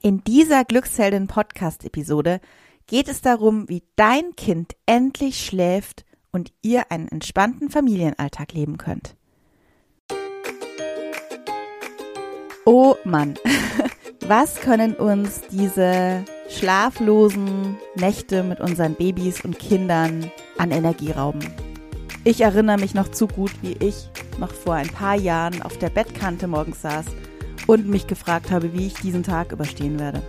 In dieser Glücksheldin-Podcast-Episode geht es darum, wie dein Kind endlich schläft und ihr einen entspannten Familienalltag leben könnt. Oh Mann, was können uns diese schlaflosen Nächte mit unseren Babys und Kindern an Energie rauben? Ich erinnere mich noch zu gut, wie ich noch vor ein paar Jahren auf der Bettkante morgens saß und mich gefragt habe, wie ich diesen Tag überstehen werde.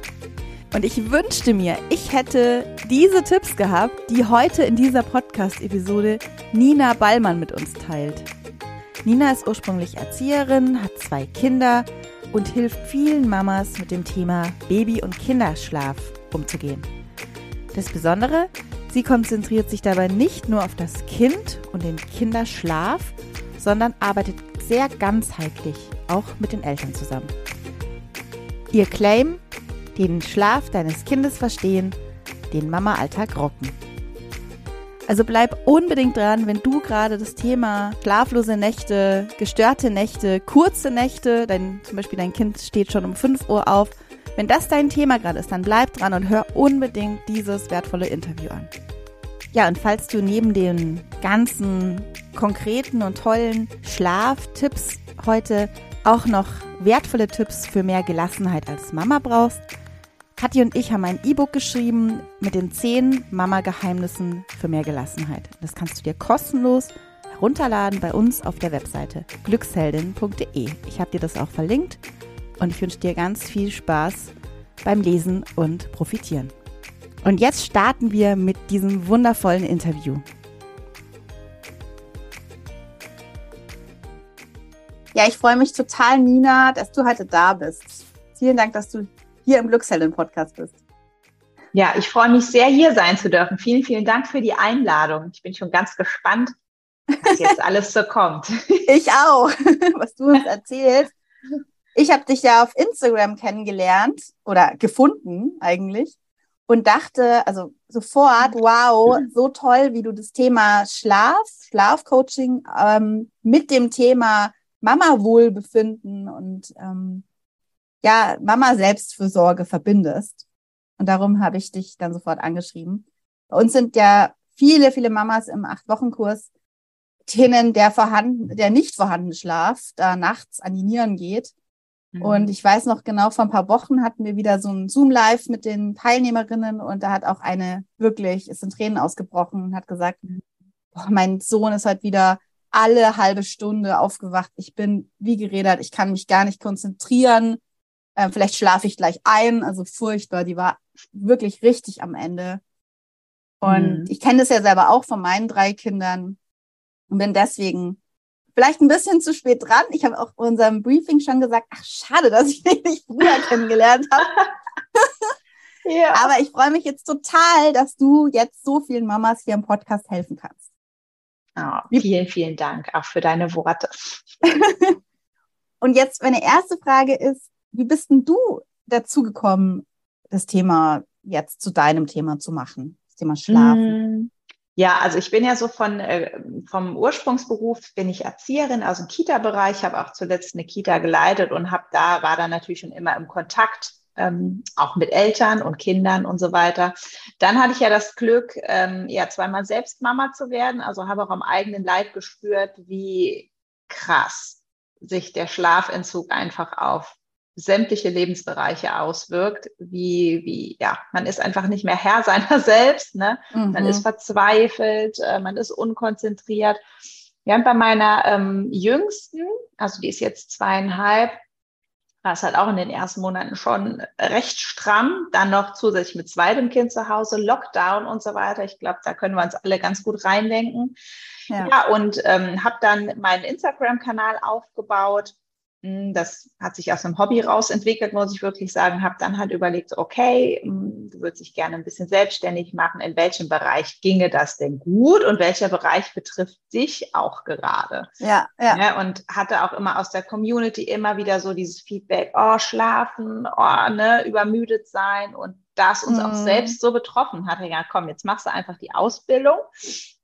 Und ich wünschte mir, ich hätte diese Tipps gehabt, die heute in dieser Podcast-Episode Nina Ballmann mit uns teilt. Nina ist ursprünglich Erzieherin, hat zwei Kinder und hilft vielen Mamas mit dem Thema Baby- und Kinderschlaf umzugehen. Das Besondere, sie konzentriert sich dabei nicht nur auf das Kind und den Kinderschlaf, sondern arbeitet sehr ganzheitlich, auch mit den Eltern zusammen. Ihr Claim, den Schlaf deines Kindes verstehen, den Mama-Alltag rocken. Also bleib unbedingt dran, wenn du gerade das Thema schlaflose Nächte, gestörte Nächte, kurze Nächte, dein, zum Beispiel dein Kind steht schon um 5 Uhr auf. Wenn das dein Thema gerade ist, dann bleib dran und hör unbedingt dieses wertvolle Interview an. Ja, und falls du neben den ganzen konkreten und tollen Schlaftipps heute auch noch wertvolle Tipps für mehr Gelassenheit als Mama brauchst, Kathi und ich haben ein E-Book geschrieben mit den 10 Mama-Geheimnissen für mehr Gelassenheit. Das kannst du dir kostenlos herunterladen bei uns auf der Webseite glücksheldin.de. Ich habe dir das auch verlinkt und ich wünsche dir ganz viel Spaß beim Lesen und Profitieren. Und jetzt starten wir mit diesem wundervollen Interview. Ja, ich freue mich total, Nina, dass du heute da bist. Vielen Dank, dass du hier im Glücksheldin-Podcast bist. Ja, ich freue mich sehr, hier sein zu dürfen. Vielen, vielen Dank für die Einladung. Ich bin schon ganz gespannt, was jetzt alles so kommt. Ich auch, was du uns erzählst. Ich habe dich ja auf Instagram kennengelernt oder gefunden eigentlich und dachte, also sofort, wow, so toll, wie du das Thema Schlaf, Schlafcoaching ähm, mit dem Thema Mama-Wohlbefinden und ähm, ja, Mama-Selbstfürsorge verbindest. Und darum habe ich dich dann sofort angeschrieben. Bei uns sind ja viele, viele Mamas im Acht-Wochen-Kurs, denen der vorhanden, der nicht vorhandene Schlaf da nachts an die Nieren geht. Mhm. Und ich weiß noch genau, vor ein paar Wochen hatten wir wieder so ein Zoom-Live mit den Teilnehmerinnen und da hat auch eine wirklich, ist in Tränen ausgebrochen und hat gesagt, mhm. boah, mein Sohn ist halt wieder alle halbe Stunde aufgewacht. Ich bin wie geredet, ich kann mich gar nicht konzentrieren. Äh, vielleicht schlafe ich gleich ein. Also furchtbar. Die war wirklich richtig am Ende. Und mhm. ich kenne das ja selber auch von meinen drei Kindern und bin deswegen vielleicht ein bisschen zu spät dran. Ich habe auch in unserem Briefing schon gesagt, ach schade, dass ich dich nicht früher kennengelernt habe. ja. Aber ich freue mich jetzt total, dass du jetzt so vielen Mamas hier im Podcast helfen kannst. Oh, vielen, vielen Dank auch für deine Worte. Und jetzt meine erste Frage ist, wie bist denn du dazu gekommen, das Thema jetzt zu deinem Thema zu machen, das Thema Schlafen? Mm. Ja, also ich bin ja so von äh, vom Ursprungsberuf bin ich Erzieherin aus dem Kita-Bereich, habe auch zuletzt eine Kita geleitet und habe da war dann natürlich schon immer im Kontakt ähm, auch mit Eltern und Kindern und so weiter. Dann hatte ich ja das Glück, ähm, ja, zweimal selbst Mama zu werden, also habe auch am eigenen Leib gespürt, wie krass sich der Schlafentzug einfach auf sämtliche Lebensbereiche auswirkt, wie, wie, ja, man ist einfach nicht mehr Herr seiner selbst, ne? Mhm. Man ist verzweifelt, äh, man ist unkonzentriert. Ja, bei meiner ähm, Jüngsten, also die ist jetzt zweieinhalb, war es halt auch in den ersten Monaten schon recht stramm. Dann noch zusätzlich mit zweitem Kind zu Hause, Lockdown und so weiter. Ich glaube, da können wir uns alle ganz gut reindenken. Ja, ja und ähm, habe dann meinen Instagram-Kanal aufgebaut das hat sich aus einem Hobby raus entwickelt, muss ich wirklich sagen. Habe dann halt überlegt, okay, hm, du würdest dich gerne ein bisschen selbstständig machen. In welchem Bereich ginge das denn gut und welcher Bereich betrifft dich auch gerade? Ja, ja. ja und hatte auch immer aus der Community immer wieder so dieses Feedback, oh, schlafen, oh, ne, übermüdet sein und das uns mhm. auch selbst so betroffen hatte. Ja, komm, jetzt machst du einfach die Ausbildung.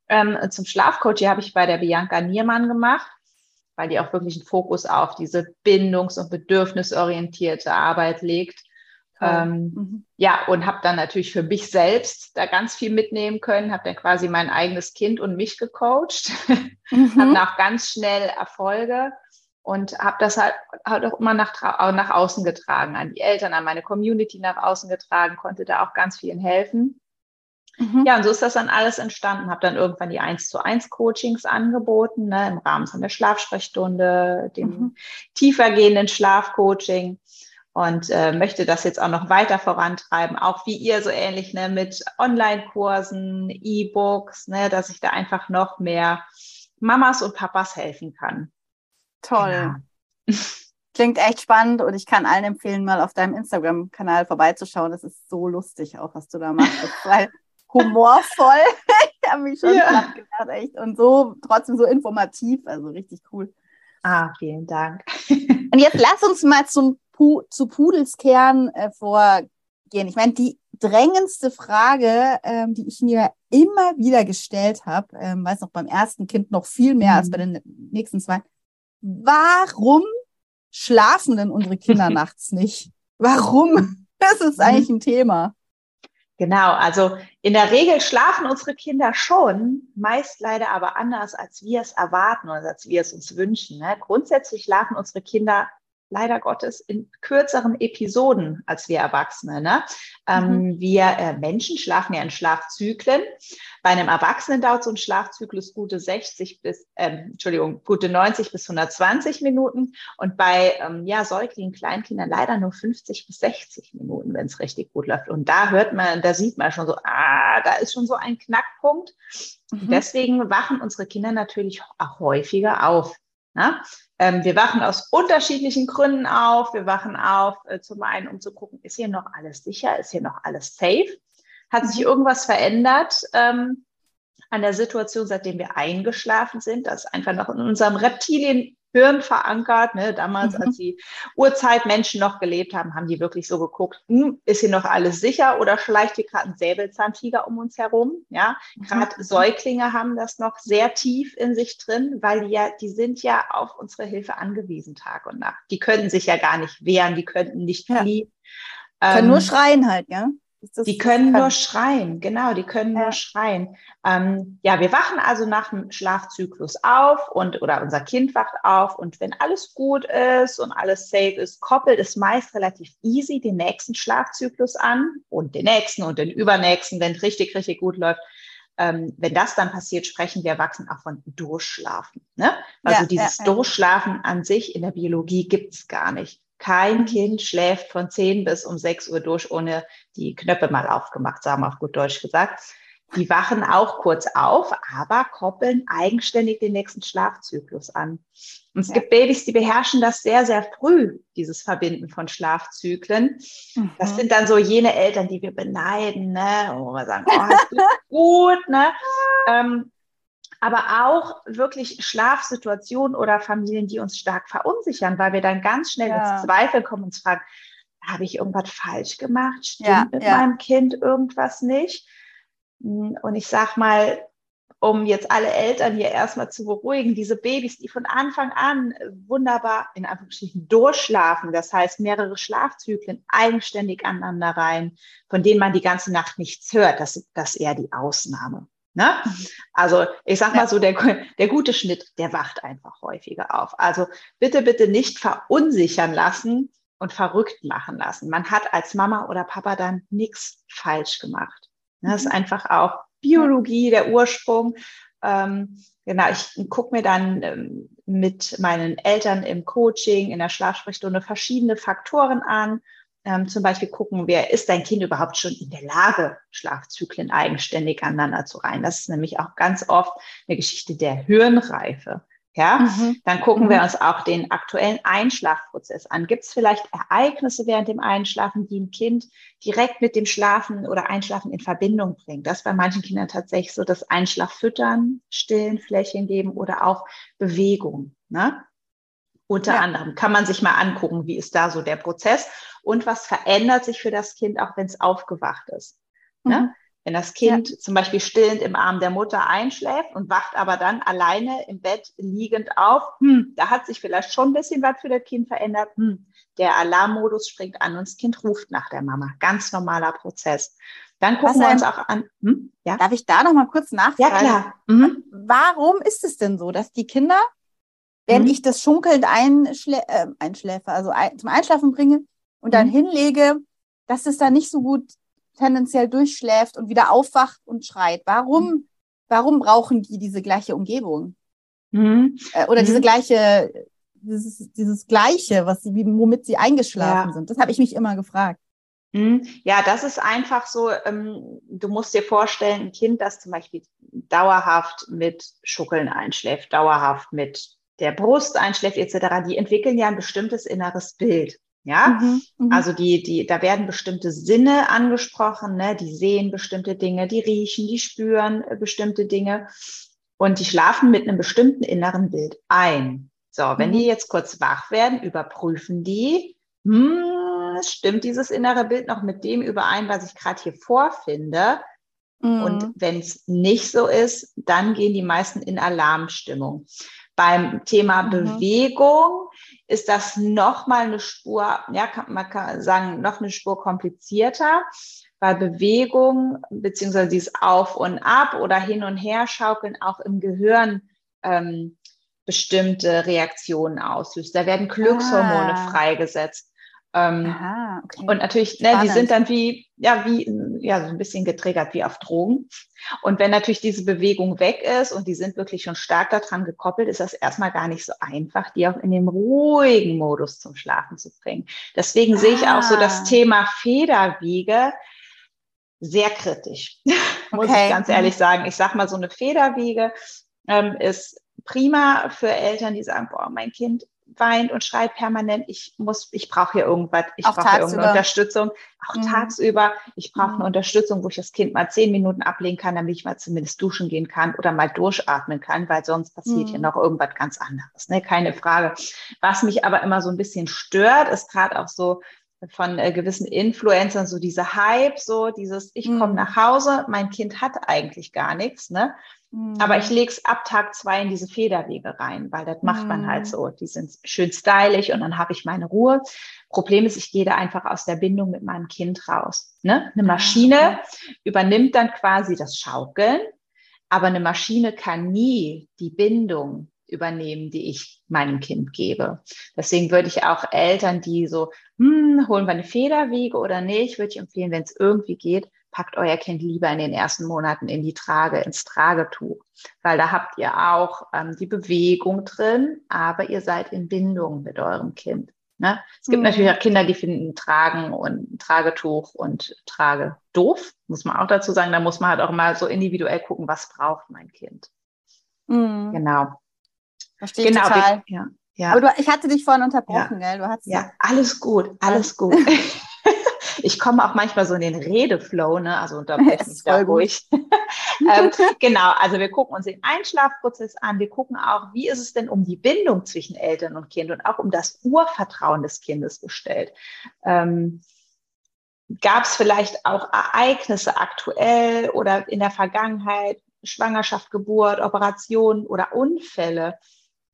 Ähm, zum Schlafcoach, habe ich bei der Bianca Niermann gemacht weil die auch wirklich einen Fokus auf diese bindungs- und bedürfnisorientierte Arbeit legt. Ähm, mhm. Ja, und habe dann natürlich für mich selbst da ganz viel mitnehmen können, habe dann quasi mein eigenes Kind und mich gecoacht, mhm. habe auch ganz schnell Erfolge und habe das halt, halt auch immer nach, nach außen getragen, an die Eltern, an meine Community nach außen getragen, konnte da auch ganz vielen helfen. Mhm. Ja, und so ist das dann alles entstanden. Habe dann irgendwann die 1 zu 1 Coachings angeboten, ne, im Rahmen von der Schlafsprechstunde, dem mhm. tiefergehenden Schlafcoaching und äh, möchte das jetzt auch noch weiter vorantreiben, auch wie ihr so ähnlich ne, mit Online-Kursen, E-Books, ne, dass ich da einfach noch mehr Mamas und Papas helfen kann. Toll. Genau. Klingt echt spannend und ich kann allen empfehlen, mal auf deinem Instagram-Kanal vorbeizuschauen. Das ist so lustig auch, was du da machst. Weil humorvoll. ich habe mich schon ja. gedacht, echt. Und so trotzdem so informativ, also richtig cool. Ah, vielen Dank. und jetzt lass uns mal zum Pu zu Pudelskern äh, vorgehen. Ich meine, die drängendste Frage, ähm, die ich mir immer wieder gestellt habe, ähm, weiß noch beim ersten Kind noch viel mehr mhm. als bei den nächsten zwei. Warum schlafen denn unsere Kinder nachts nicht? Warum? Das ist eigentlich ein Thema. Genau, also in der Regel schlafen unsere Kinder schon, meist leider aber anders, als wir es erwarten oder als wir es uns wünschen. Ne? Grundsätzlich schlafen unsere Kinder leider Gottes in kürzeren Episoden als wir Erwachsene. Ne? Ähm, mhm. wir äh, Menschen schlafen ja in Schlafzyklen. Bei einem Erwachsenen dauert so ein Schlafzyklus gute 60 bis, ähm, Entschuldigung, gute 90 bis 120 Minuten und bei ähm, ja, Säuglingen, Kleinkindern leider nur 50 bis 60 Minuten, wenn es richtig gut läuft. Und da hört man, da sieht man schon so, ah, da ist schon so ein Knackpunkt. Mhm. Deswegen wachen unsere Kinder natürlich auch häufiger auf. Ne? Ähm, wir wachen aus unterschiedlichen Gründen auf. Wir wachen auf, äh, zum einen, um zu gucken, ist hier noch alles sicher, ist hier noch alles safe? Hat sich irgendwas verändert ähm, an der Situation, seitdem wir eingeschlafen sind? Das ist einfach noch in unserem Reptilien Hirn verankert. Ne? Damals, mhm. als die Urzeitmenschen noch gelebt haben, haben die wirklich so geguckt, hm, ist hier noch alles sicher oder schleicht hier gerade ein Säbelzahntiger um uns herum? Ja, gerade mhm. Säuglinge haben das noch sehr tief in sich drin, weil die ja, die sind ja auf unsere Hilfe angewiesen Tag und Nacht. Die können sich ja gar nicht wehren, die könnten nicht fliehen. Ja. Können ähm, nur schreien halt, ja die können nur schreien, genau, die können ja. nur schreien. Ähm, ja, wir wachen also nach dem Schlafzyklus auf und oder unser Kind wacht auf und wenn alles gut ist und alles safe ist, koppelt es meist relativ easy den nächsten Schlafzyklus an und den nächsten und den übernächsten, wenn es richtig, richtig gut läuft. Ähm, wenn das dann passiert, sprechen wir Erwachsenen auch von Durchschlafen. Ne? Also ja, dieses ja, Durchschlafen an sich in der Biologie gibt es gar nicht. Kein. Kind schläft von 10 bis um 6 Uhr durch, ohne die Knöpfe mal aufgemacht zu haben, auf gut Deutsch gesagt. Die wachen auch kurz auf, aber koppeln eigenständig den nächsten Schlafzyklus an. Und es ja. gibt Babys, die beherrschen das sehr, sehr früh, dieses Verbinden von Schlafzyklen. Mhm. Das sind dann so jene Eltern, die wir beneiden, ne? wo wir sagen, oh, ist gut, ne? Ähm, aber auch wirklich Schlafsituationen oder Familien, die uns stark verunsichern, weil wir dann ganz schnell ja. ins Zweifel kommen und uns fragen, habe ich irgendwas falsch gemacht? Stimmt ja, mit ja. meinem Kind irgendwas nicht? Und ich sage mal, um jetzt alle Eltern hier erstmal zu beruhigen, diese Babys, die von Anfang an wunderbar in Anführungsstrichen durchschlafen, das heißt mehrere Schlafzyklen eigenständig aneinander rein, von denen man die ganze Nacht nichts hört, das, das ist eher die Ausnahme. Ne? Also ich sag mal so, der, der gute Schnitt, der wacht einfach häufiger auf. Also bitte, bitte nicht verunsichern lassen und verrückt machen lassen. Man hat als Mama oder Papa dann nichts falsch gemacht. Ne? Das ist mhm. einfach auch Biologie, der Ursprung. Ähm, genau, ich gucke mir dann ähm, mit meinen Eltern im Coaching, in der Schlafsprechstunde verschiedene Faktoren an ähm, zum Beispiel gucken, wer ist dein Kind überhaupt schon in der Lage, Schlafzyklen eigenständig aneinander zu reihen. Das ist nämlich auch ganz oft eine Geschichte der Hirnreife. Ja, mhm. dann gucken mhm. wir uns auch den aktuellen Einschlafprozess an. Gibt es vielleicht Ereignisse während dem Einschlafen, die ein Kind direkt mit dem Schlafen oder Einschlafen in Verbindung bringen? Das ist bei manchen Kindern tatsächlich so, das Einschlaffüttern, Stillen, Flächen geben oder auch Bewegung. Ne? Unter ja. anderem kann man sich mal angucken, wie ist da so der Prozess und was verändert sich für das Kind, auch wenn es aufgewacht ist. Ne? Mhm. Wenn das Kind ja. zum Beispiel stillend im Arm der Mutter einschläft und wacht aber dann alleine im Bett liegend auf, hm, da hat sich vielleicht schon ein bisschen was für das Kind verändert. Hm, der Alarmmodus springt an und das Kind ruft nach der Mama. Ganz normaler Prozess. Dann gucken wir uns auch an. Hm? Ja? Darf ich da noch mal kurz nachfragen? Ja, klar. Mhm. Warum ist es denn so, dass die Kinder, wenn mhm. ich das schunkelnd einschlä äh, einschläfe, also ein, zum Einschlafen bringe und dann mhm. hinlege, dass es da nicht so gut tendenziell durchschläft und wieder aufwacht und schreit? Warum, mhm. warum brauchen die diese gleiche Umgebung? Mhm. Äh, oder diese mhm. gleiche, dieses, dieses Gleiche, was sie, womit sie eingeschlafen ja. sind? Das habe ich mich immer gefragt. Mhm. Ja, das ist einfach so, ähm, du musst dir vorstellen, ein Kind, das zum Beispiel dauerhaft mit Schuckeln einschläft, dauerhaft mit der Brust einschläft etc., die entwickeln ja ein bestimmtes inneres Bild. Ja, mhm, mhm, also die, die, da werden bestimmte Sinne angesprochen, ne? die sehen bestimmte Dinge, die riechen, die spüren äh, bestimmte Dinge und die schlafen mit einem bestimmten inneren Bild ein. So, wenn mhm. die jetzt kurz wach werden, überprüfen die, hm, stimmt dieses innere Bild noch mit dem überein, was ich gerade hier vorfinde? Und mhm. wenn es nicht so ist, dann gehen die meisten in Alarmstimmung. Beim Thema mhm. Bewegung ist das noch mal eine Spur, ja, kann, man kann sagen, noch eine Spur komplizierter, weil Bewegung beziehungsweise dieses Auf und Ab oder hin und her schaukeln auch im Gehirn ähm, bestimmte Reaktionen auslöst. Da werden Glückshormone ah. freigesetzt. Ähm, Aha, okay. Und natürlich, ne, die sind dann wie, ja, wie, ja, so ein bisschen getriggert wie auf Drogen. Und wenn natürlich diese Bewegung weg ist und die sind wirklich schon stark daran gekoppelt, ist das erstmal gar nicht so einfach, die auch in den ruhigen Modus zum Schlafen zu bringen. Deswegen ah. sehe ich auch so das ah. Thema Federwiege sehr kritisch, muss okay. ich ganz ehrlich sagen. Ich sag mal, so eine Federwiege ähm, ist prima für Eltern, die sagen, boah, mein Kind weint und schreit permanent, ich muss, ich brauche hier irgendwas, ich brauche hier irgendeine Unterstützung, auch mhm. tagsüber. Ich brauche mhm. eine Unterstützung, wo ich das Kind mal zehn Minuten ablegen kann, damit ich mal zumindest duschen gehen kann oder mal durchatmen kann, weil sonst passiert mhm. hier noch irgendwas ganz anderes, ne? Keine Frage. Was mich aber immer so ein bisschen stört, ist gerade auch so, von äh, gewissen Influencern, so diese Hype, so dieses, ich komme mhm. nach Hause, mein Kind hat eigentlich gar nichts, ne? Aber ich mhm. lege es ab Tag zwei in diese Federwege rein, weil das macht man halt mhm. so. Die sind schön stylisch und dann habe ich meine Ruhe. Problem ist, ich gehe da einfach aus der Bindung mit meinem Kind raus. Ne? Eine ah, Maschine übernimmt dann quasi das Schaukeln, aber eine Maschine kann nie die Bindung übernehmen, die ich meinem Kind gebe. Deswegen würde ich auch Eltern, die so, hm, holen wir eine Federwiege oder nicht, würde ich empfehlen, wenn es irgendwie geht, packt euer Kind lieber in den ersten Monaten in die Trage, ins Tragetuch, weil da habt ihr auch ähm, die Bewegung drin, aber ihr seid in Bindung mit eurem Kind. Ne? Es gibt mhm. natürlich auch Kinder, die finden Tragen und Tragetuch und Trage doof, muss man auch dazu sagen. Da muss man halt auch mal so individuell gucken, was braucht mein Kind. Mhm. Genau. Verstehe genau, total. ja, ja. Aber du, ich hatte dich vorhin unterbrochen, ja. gell? Du hast ja, alles gut, alles gut. ich komme auch manchmal so in den Redeflow, ne? also unterbreche mich da ruhig. ähm, genau, also wir gucken uns den Einschlafprozess an, wir gucken auch, wie ist es denn um die Bindung zwischen Eltern und Kind und auch um das Urvertrauen des Kindes bestellt. Ähm, Gab es vielleicht auch Ereignisse aktuell oder in der Vergangenheit, Schwangerschaft, Geburt, Operation oder Unfälle,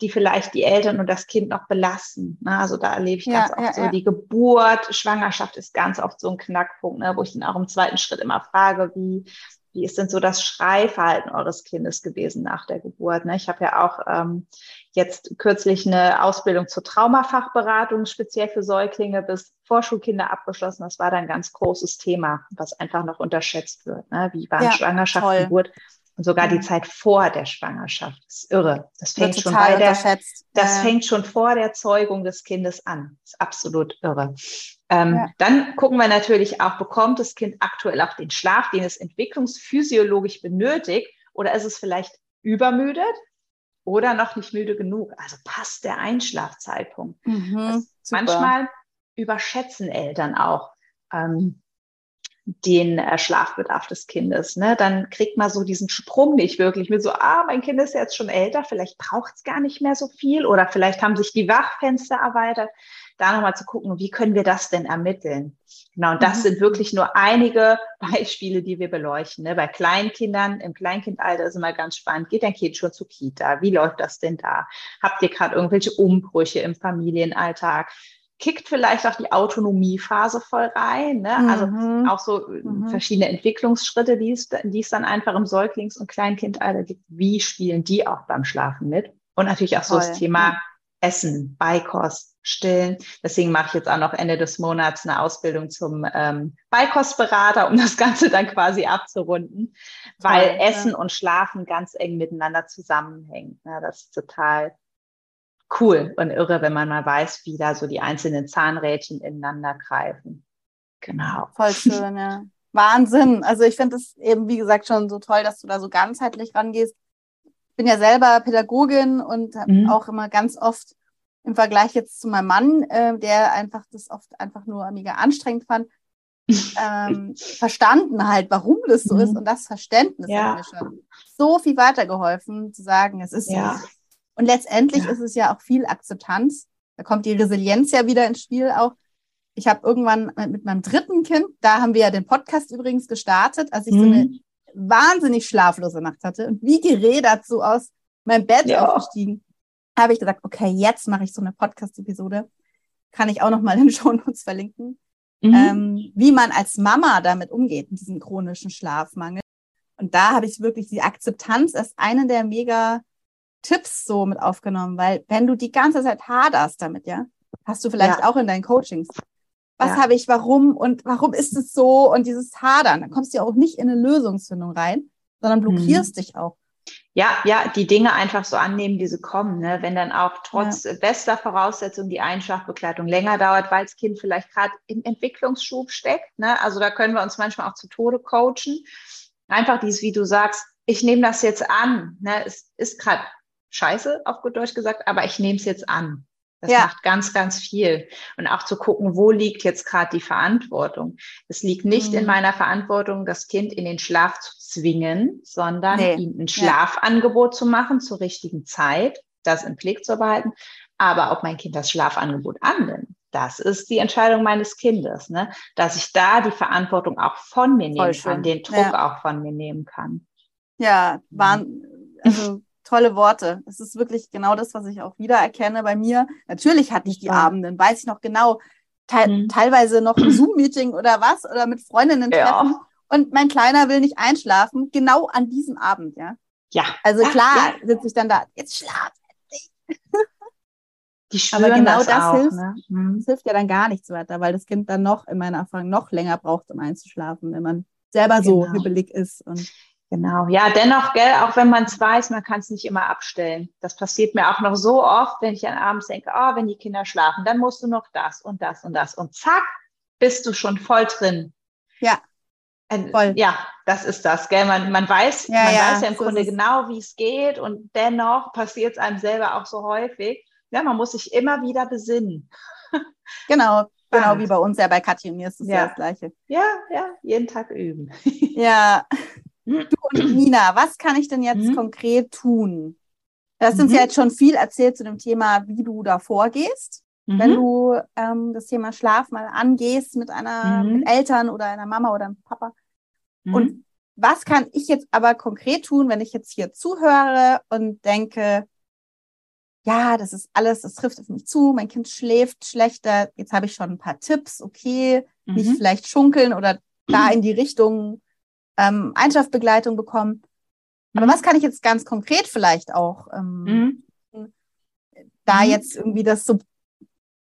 die vielleicht die Eltern und das Kind noch belasten. Ne? Also da erlebe ich ganz ja, oft ja, so, ja. die Geburt, Schwangerschaft ist ganz oft so ein Knackpunkt, ne? wo ich dann auch im zweiten Schritt immer frage, wie, wie ist denn so das Schreiverhalten eures Kindes gewesen nach der Geburt? Ne? Ich habe ja auch ähm, jetzt kürzlich eine Ausbildung zur Traumafachberatung speziell für Säuglinge bis Vorschulkinder abgeschlossen. Das war dann ein ganz großes Thema, was einfach noch unterschätzt wird. Ne? Wie waren Schwangerschaft, toll. Geburt? Und sogar die mhm. Zeit vor der Schwangerschaft. Das ist irre. Das fängt schon bei der, das ja. fängt schon vor der Zeugung des Kindes an. Das ist absolut irre. Ähm, ja. Dann gucken wir natürlich auch, bekommt das Kind aktuell auch den Schlaf, den es entwicklungsphysiologisch benötigt, oder ist es vielleicht übermüdet oder noch nicht müde genug? Also passt der Einschlafzeitpunkt. Mhm, manchmal überschätzen Eltern auch ähm, den äh, Schlafbedarf des Kindes. Ne? Dann kriegt man so diesen Sprung nicht wirklich mit so, ah, mein Kind ist jetzt schon älter, vielleicht braucht es gar nicht mehr so viel oder vielleicht haben sich die Wachfenster erweitert. da nochmal zu gucken, wie können wir das denn ermitteln? Genau, und das mhm. sind wirklich nur einige Beispiele, die wir beleuchten. Ne? Bei Kleinkindern, im Kleinkindalter ist immer ganz spannend, geht dein Kind schon zur Kita? Wie läuft das denn da? Habt ihr gerade irgendwelche Umbrüche im Familienalltag? Kickt vielleicht auch die Autonomiephase voll rein. Ne? Also mhm. Also auch so äh, mhm. verschiedene Entwicklungsschritte, die es, die es dann einfach im Säuglings- und Kleinkindalter gibt. Wie spielen die auch beim Schlafen mit? Und natürlich auch so das Thema Essen, Beikost, Stillen. Deswegen mache ich jetzt auch noch Ende des Monats eine Ausbildung zum ähm, Beikostberater, um das Ganze dann quasi abzurunden, weil Toll, Essen ja. und Schlafen ganz eng miteinander zusammenhängen. Ja, das ist total cool und irre, wenn man mal weiß, wie da so die einzelnen Zahnrädchen ineinander greifen. Genau. Voll schön, ja. Wahnsinn. Also ich finde es eben, wie gesagt, schon so toll, dass du da so ganzheitlich rangehst. Ich bin ja selber Pädagogin und mhm. auch immer ganz oft im Vergleich jetzt zu meinem Mann, äh, der einfach das oft einfach nur mega anstrengend fand, ähm, verstanden halt, warum das so mhm. ist. Und das Verständnis ja. hat mir schon so viel weitergeholfen, zu sagen, es ist ja. so. Und letztendlich ja. ist es ja auch viel Akzeptanz. Da kommt die Resilienz ja wieder ins Spiel auch. Ich habe irgendwann mit meinem dritten Kind, da haben wir ja den Podcast übrigens gestartet, als ich mhm. so eine wahnsinnig schlaflose Nacht hatte und wie geredet so aus meinem Bett ja. aufgestiegen, habe ich gesagt, okay, jetzt mache ich so eine Podcast-Episode. Kann ich auch noch mal in den Shownotes verlinken. Mhm. Ähm, wie man als Mama damit umgeht, mit diesem chronischen Schlafmangel. Und da habe ich wirklich die Akzeptanz als eine der mega Tipps so mit aufgenommen, weil wenn du die ganze Zeit haderst damit, ja, hast du vielleicht ja. auch in deinen Coachings. Was ja. habe ich, warum und warum ist es so und dieses Hadern, dann kommst du ja auch nicht in eine Lösungsfindung rein, sondern blockierst mhm. dich auch. Ja, ja, die Dinge einfach so annehmen, wie sie kommen. Ne? Wenn dann auch trotz ja. bester Voraussetzung die Einschlafbegleitung länger dauert, weil das Kind vielleicht gerade im Entwicklungsschub steckt. Ne? Also da können wir uns manchmal auch zu Tode coachen. Einfach dieses, wie du sagst, ich nehme das jetzt an. Ne? Es ist gerade scheiße, auf gut Deutsch gesagt, aber ich nehme es jetzt an. Das ja. macht ganz, ganz viel. Und auch zu gucken, wo liegt jetzt gerade die Verantwortung. Es liegt nicht mhm. in meiner Verantwortung, das Kind in den Schlaf zu zwingen, sondern nee. ihm ein Schlafangebot ja. zu machen zur richtigen Zeit, das im Blick zu behalten. Aber ob mein Kind das Schlafangebot annimmt, das ist die Entscheidung meines Kindes, ne? dass ich da die Verantwortung auch von mir nehmen kann, den Druck ja. auch von mir nehmen kann. Ja, waren, also tolle Worte. Es ist wirklich genau das, was ich auch wiedererkenne bei mir. Natürlich hatte ich die ja. Abenden, weiß ich noch genau, te mhm. teilweise noch ein Zoom-Meeting oder was oder mit Freundinnen treffen. Ja. Und mein Kleiner will nicht einschlafen, genau an diesem Abend, ja. Ja. Also klar ja. sitze ich dann da, jetzt schlaf endlich. Die Aber genau das, das auch, hilft, ne? mhm. das hilft ja dann gar nichts weiter, weil das Kind dann noch in meiner Erfahrung noch länger braucht, um einzuschlafen, wenn man selber genau. so hibbelig ist. Und Genau, ja, dennoch, gell, auch wenn man es weiß, man kann es nicht immer abstellen. Das passiert mir auch noch so oft, wenn ich dann abends denke, oh, wenn die Kinder schlafen, dann musst du noch das und das und das. Und zack, bist du schon voll drin. Ja. Voll. Ja, das ist das, gell? Man, man weiß, ja, man ja, weiß ja im so Grunde genau, wie es geht und dennoch passiert es einem selber auch so häufig. Ja, man muss sich immer wieder besinnen. Genau, genau wie bei uns ja bei Katja und mir ist es ja. ja das Gleiche. Ja, ja, jeden Tag üben. Ja. Du und Nina, was kann ich denn jetzt mhm. konkret tun? Du hast mhm. uns ja jetzt schon viel erzählt zu dem Thema, wie du da vorgehst, mhm. wenn du ähm, das Thema Schlaf mal angehst mit einer mhm. mit Eltern oder einer Mama oder einem Papa. Mhm. Und was kann ich jetzt aber konkret tun, wenn ich jetzt hier zuhöre und denke, ja, das ist alles, das trifft auf mich zu, mein Kind schläft schlechter, jetzt habe ich schon ein paar Tipps, okay, nicht mhm. vielleicht schunkeln oder da in die Richtung ähm, Einschlafbegleitung bekommen. Aber mhm. was kann ich jetzt ganz konkret vielleicht auch ähm, mhm. da mhm. jetzt irgendwie das so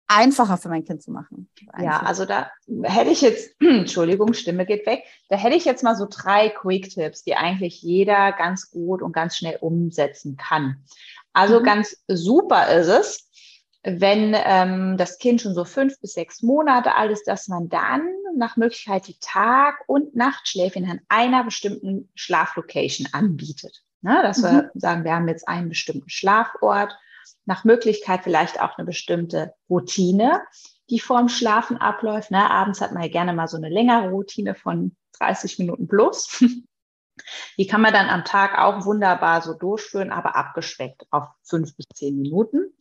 einfacher für mein Kind zu machen? Ja, also da hätte ich jetzt, Entschuldigung, Stimme geht weg, da hätte ich jetzt mal so drei Quick-Tipps, die eigentlich jeder ganz gut und ganz schnell umsetzen kann. Also mhm. ganz super ist es, wenn ähm, das Kind schon so fünf bis sechs Monate alt ist, dass man dann nach Möglichkeit die Tag- und Nachtschläfchen an einer bestimmten Schlaflocation anbietet. Ne, dass mhm. wir sagen, wir haben jetzt einen bestimmten Schlafort, nach Möglichkeit vielleicht auch eine bestimmte Routine, die vorm Schlafen abläuft. Ne, abends hat man ja gerne mal so eine längere Routine von 30 Minuten plus. Die kann man dann am Tag auch wunderbar so durchführen, aber abgeschweckt auf fünf bis zehn Minuten.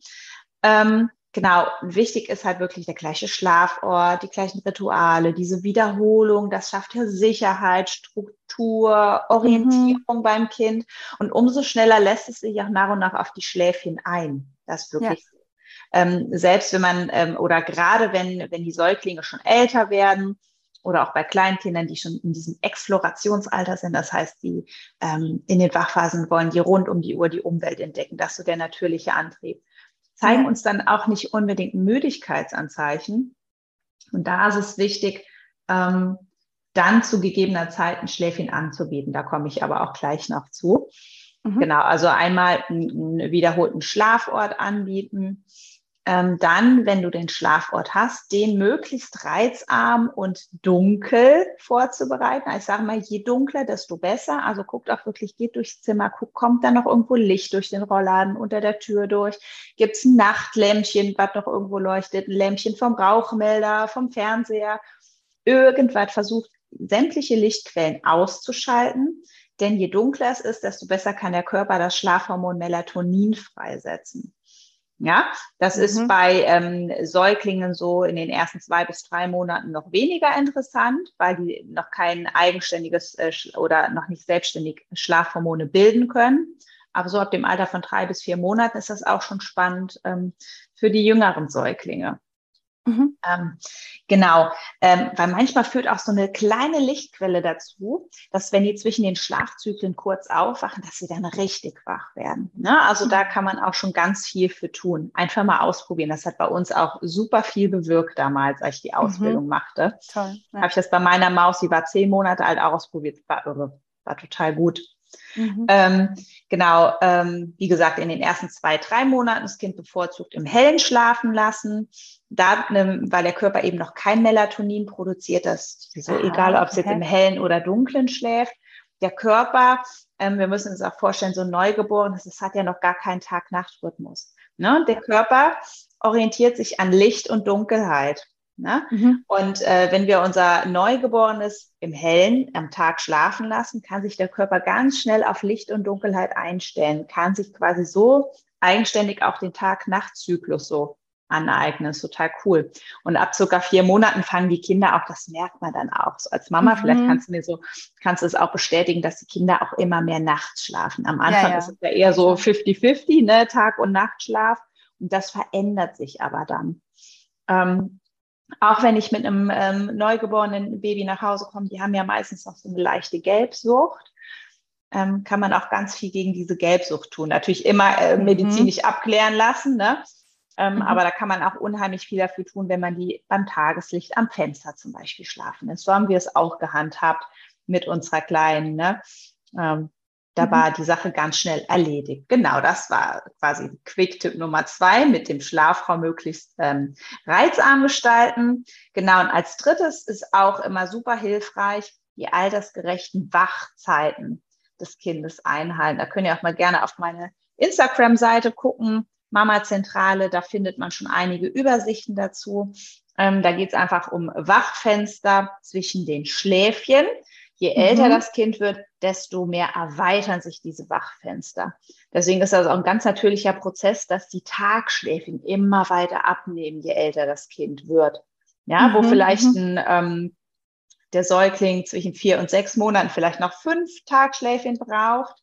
Ähm, genau, wichtig ist halt wirklich der gleiche Schlafort, die gleichen Rituale, diese Wiederholung, das schafft ja Sicherheit, Struktur, Orientierung mhm. beim Kind. Und umso schneller lässt es sich auch nach und nach auf die Schläfchen ein. Das wirklich. Ja. Ähm, selbst wenn man ähm, oder gerade wenn, wenn die Säuglinge schon älter werden, oder auch bei Kleinkindern, die schon in diesem Explorationsalter sind. Das heißt, die ähm, in den Wachphasen wollen, die rund um die Uhr die Umwelt entdecken. Das ist so der natürliche Antrieb. Zeigen uns dann auch nicht unbedingt Müdigkeitsanzeichen. Und da ist es wichtig, ähm, dann zu gegebener Zeit ein Schläfchen anzubieten. Da komme ich aber auch gleich noch zu. Mhm. Genau, also einmal einen wiederholten Schlafort anbieten ähm, dann, wenn du den Schlafort hast, den möglichst reizarm und dunkel vorzubereiten. Also ich sage mal, je dunkler, desto besser. Also guckt auch wirklich, geht durchs Zimmer, guckt, kommt da noch irgendwo Licht durch den Rollladen unter der Tür durch? Gibt es ein Nachtlämpchen, was noch irgendwo leuchtet? Ein Lämpchen vom Rauchmelder, vom Fernseher? Irgendwas versucht, sämtliche Lichtquellen auszuschalten. Denn je dunkler es ist, desto besser kann der Körper das Schlafhormon Melatonin freisetzen. Ja, das mhm. ist bei ähm, Säuglingen so in den ersten zwei bis drei Monaten noch weniger interessant, weil die noch kein eigenständiges äh, oder noch nicht selbstständig Schlafhormone bilden können. Aber so ab dem Alter von drei bis vier Monaten ist das auch schon spannend ähm, für die jüngeren Säuglinge. Mhm. Ähm, genau, ähm, weil manchmal führt auch so eine kleine Lichtquelle dazu, dass wenn die zwischen den Schlafzyklen kurz aufwachen, dass sie dann richtig wach werden. Ne? Also mhm. da kann man auch schon ganz viel für tun. Einfach mal ausprobieren. Das hat bei uns auch super viel bewirkt damals, als ich die mhm. Ausbildung mhm. machte. Toll. Ja. Habe ich das bei meiner Maus, die war zehn Monate alt, ausprobiert. War irre. War total gut. Mhm. Ähm, genau, ähm, wie gesagt, in den ersten zwei, drei Monaten das Kind bevorzugt im Hellen schlafen lassen. Da, ähm, weil der Körper eben noch kein Melatonin produziert, das ist so ah, egal, ob es okay. jetzt im Hellen oder Dunklen schläft. Der Körper, ähm, wir müssen uns auch vorstellen, so ein Neugeborenes, das hat ja noch gar keinen Tag-Nacht-Rhythmus. Ne? Der Körper orientiert sich an Licht und Dunkelheit. Ne? Mhm. Und äh, wenn wir unser Neugeborenes im Hellen am Tag schlafen lassen, kann sich der Körper ganz schnell auf Licht und Dunkelheit einstellen, kann sich quasi so eigenständig auch den Tag-Nacht-Zyklus so aneignen. Das ist total cool. Und ab circa vier Monaten fangen die Kinder auch, das merkt man dann auch. So als Mama, mhm. vielleicht kannst du mir so, kannst du es auch bestätigen, dass die Kinder auch immer mehr nachts schlafen. Am Anfang ja, ja. ist es ja eher so 50-50, ne, Tag- und Nachtschlaf. Und das verändert sich aber dann. Ähm, auch wenn ich mit einem ähm, neugeborenen Baby nach Hause komme, die haben ja meistens noch so eine leichte Gelbsucht, ähm, kann man auch ganz viel gegen diese Gelbsucht tun. Natürlich immer äh, mhm. medizinisch mhm. abklären lassen, ne? Ähm, mhm. Aber da kann man auch unheimlich viel dafür tun, wenn man die beim Tageslicht am Fenster zum Beispiel schlafen lässt. So haben wir es auch gehandhabt mit unserer Kleinen. Ne? Da mhm. war die Sache ganz schnell erledigt. Genau, das war quasi Quick-Tipp Nummer zwei, mit dem Schlafraum möglichst ähm, reizarm gestalten. Genau, und als drittes ist auch immer super hilfreich, die altersgerechten Wachzeiten des Kindes einhalten. Da könnt ihr auch mal gerne auf meine Instagram-Seite gucken, Mama Zentrale, da findet man schon einige Übersichten dazu. Ähm, da geht es einfach um Wachfenster zwischen den Schläfchen. Je älter mhm. das Kind wird, desto mehr erweitern sich diese Wachfenster. Deswegen ist das auch ein ganz natürlicher Prozess, dass die Tagschläfchen immer weiter abnehmen, je älter das Kind wird. Ja, mhm. wo vielleicht mhm. ein, ähm, der Säugling zwischen vier und sechs Monaten vielleicht noch fünf Tagschläfchen braucht,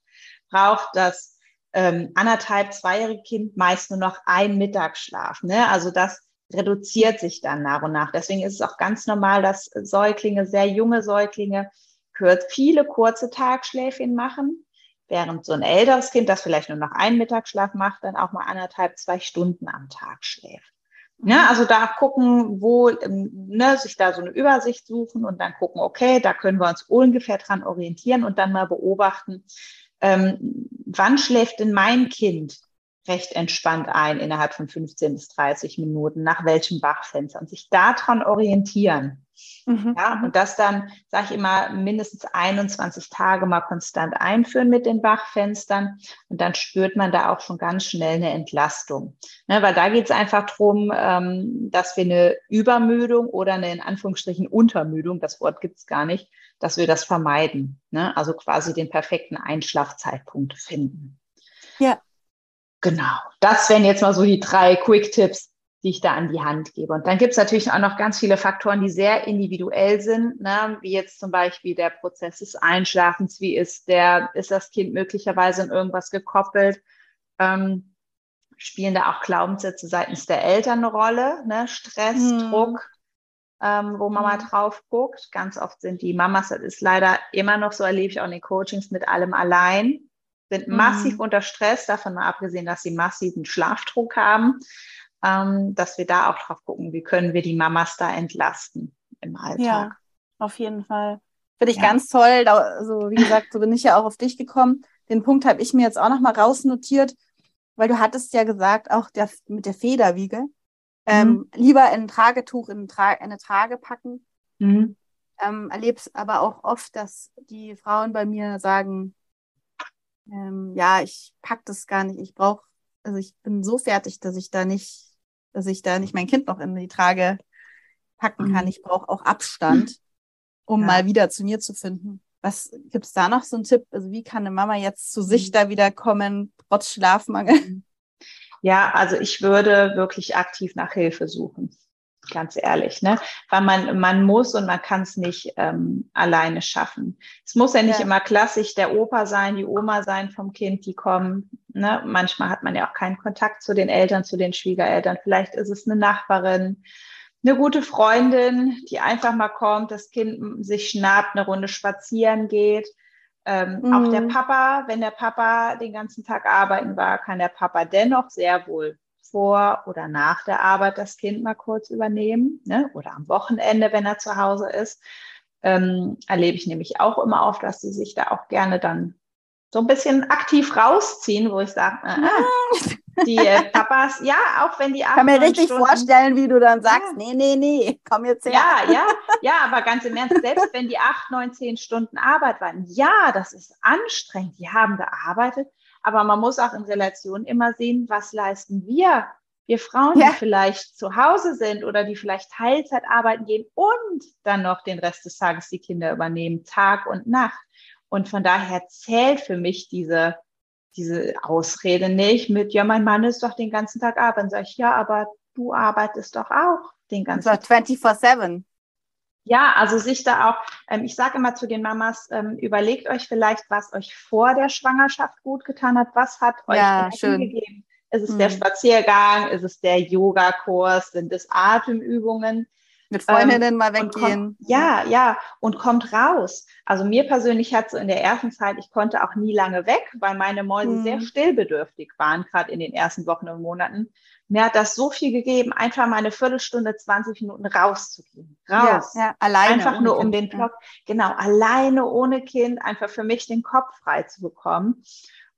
braucht das ähm, anderthalb, zweijährige Kind meist nur noch ein Mittagsschlaf. Ne? Also das reduziert sich dann nach und nach. Deswegen ist es auch ganz normal, dass Säuglinge, sehr junge Säuglinge, viele kurze Tagschläfchen machen, während so ein älteres Kind, das vielleicht nur noch einen Mittagsschlaf macht, dann auch mal anderthalb, zwei Stunden am Tag schläft. Ja, ne, also da gucken, wo, ähm, ne, sich da so eine Übersicht suchen und dann gucken, okay, da können wir uns ungefähr dran orientieren und dann mal beobachten, ähm, wann schläft denn mein Kind recht entspannt ein innerhalb von 15 bis 30 Minuten, nach welchem Wachfenster und sich daran orientieren. Mhm. Ja, und das dann, sage ich immer, mindestens 21 Tage mal konstant einführen mit den Wachfenstern. Und dann spürt man da auch schon ganz schnell eine Entlastung. Ne, weil da geht es einfach darum, ähm, dass wir eine Übermüdung oder eine in Anführungsstrichen Untermüdung, das Wort gibt es gar nicht, dass wir das vermeiden. Ne? Also quasi den perfekten Einschlafzeitpunkt finden. Ja. Genau. Das wären jetzt mal so die drei Quick-Tipps die ich da an die Hand gebe. Und dann gibt es natürlich auch noch ganz viele Faktoren, die sehr individuell sind, ne? wie jetzt zum Beispiel der Prozess des Einschlafens, wie ist der, ist das Kind möglicherweise in irgendwas gekoppelt, ähm, spielen da auch Glaubenssätze seitens der Eltern eine Rolle, ne? Stress, hm. Druck, ähm, wo Mama hm. drauf guckt. Ganz oft sind die Mamas, das ist leider immer noch so, erlebe ich auch in den Coachings mit allem allein, sind hm. massiv unter Stress, davon mal abgesehen, dass sie massiven Schlafdruck haben ähm, dass wir da auch drauf gucken, wie können wir die Mamas da entlasten im Alltag. Ja, auf jeden Fall. Finde ich ja. ganz toll. Also, wie gesagt, so bin ich ja auch auf dich gekommen. Den Punkt habe ich mir jetzt auch nochmal rausnotiert, weil du hattest ja gesagt, auch der, mit der Federwiege, ähm, mhm. lieber ein Tragetuch in eine Trage packen. Mhm. Ähm, erlebst aber auch oft, dass die Frauen bei mir sagen, ähm, ja, ich pack das gar nicht, ich brauche, also ich bin so fertig, dass ich da nicht dass ich da nicht mein Kind noch in die Trage packen kann. Mhm. Ich brauche auch Abstand, um ja. mal wieder zu mir zu finden. Was gibt's da noch so einen Tipp? Also wie kann eine Mama jetzt zu sich mhm. da wieder kommen, trotz Schlafmangel? Ja, also ich würde wirklich aktiv nach Hilfe suchen ganz ehrlich, ne? Weil man, man muss und man kann es nicht ähm, alleine schaffen. Es muss ja nicht ja. immer klassisch der Opa sein, die Oma sein vom Kind, die kommen. Ne? Manchmal hat man ja auch keinen Kontakt zu den Eltern, zu den Schwiegereltern. Vielleicht ist es eine Nachbarin, eine gute Freundin, die einfach mal kommt, das Kind sich schnappt, eine Runde spazieren geht. Ähm, mhm. Auch der mhm. Papa, wenn der Papa den ganzen Tag arbeiten war, kann der Papa dennoch sehr wohl vor oder nach der Arbeit das Kind mal kurz übernehmen ne? oder am Wochenende, wenn er zu Hause ist. Ähm, erlebe ich nämlich auch immer oft, dass sie sich da auch gerne dann so ein bisschen aktiv rausziehen, wo ich sage, äh, äh, die äh, Papas, ja, auch wenn die acht, Ich kann mir richtig Stunden, vorstellen, wie du dann sagst, ja. nee, nee, nee, komm jetzt her. Ja, ja, ja, aber ganz im Ernst, selbst wenn die acht, neun, zehn Stunden Arbeit waren, ja, das ist anstrengend, die haben gearbeitet, aber man muss auch in Relation immer sehen, was leisten wir, wir Frauen, ja. die vielleicht zu Hause sind oder die vielleicht Teilzeit arbeiten gehen und dann noch den Rest des Tages die Kinder übernehmen, Tag und Nacht. Und von daher zählt für mich diese, diese Ausrede nicht mit, ja, mein Mann ist doch den ganzen Tag arbeiten. Sag ich, ja, aber du arbeitest doch auch den ganzen Tag. 24-7. Ja, also sich da auch, ähm, ich sage immer zu den Mamas, ähm, überlegt euch vielleicht, was euch vor der Schwangerschaft gut getan hat, was hat euch ja, schön. gegeben. Ist es hm. der Spaziergang, ist es der Yogakurs, sind es Atemübungen? Mit Freundinnen ähm, mal weggehen. Kommt, ja, ja, und kommt raus. Also mir persönlich hat so in der ersten Zeit, ich konnte auch nie lange weg, weil meine Mäuse hm. sehr stillbedürftig waren, gerade in den ersten Wochen und Monaten. Mir hat das so viel gegeben, einfach mal eine Viertelstunde, 20 Minuten rauszugehen. Raus. Ja, ja alleine. Einfach nur um kind. den Block. Genau, alleine ohne Kind, einfach für mich den Kopf frei zu bekommen.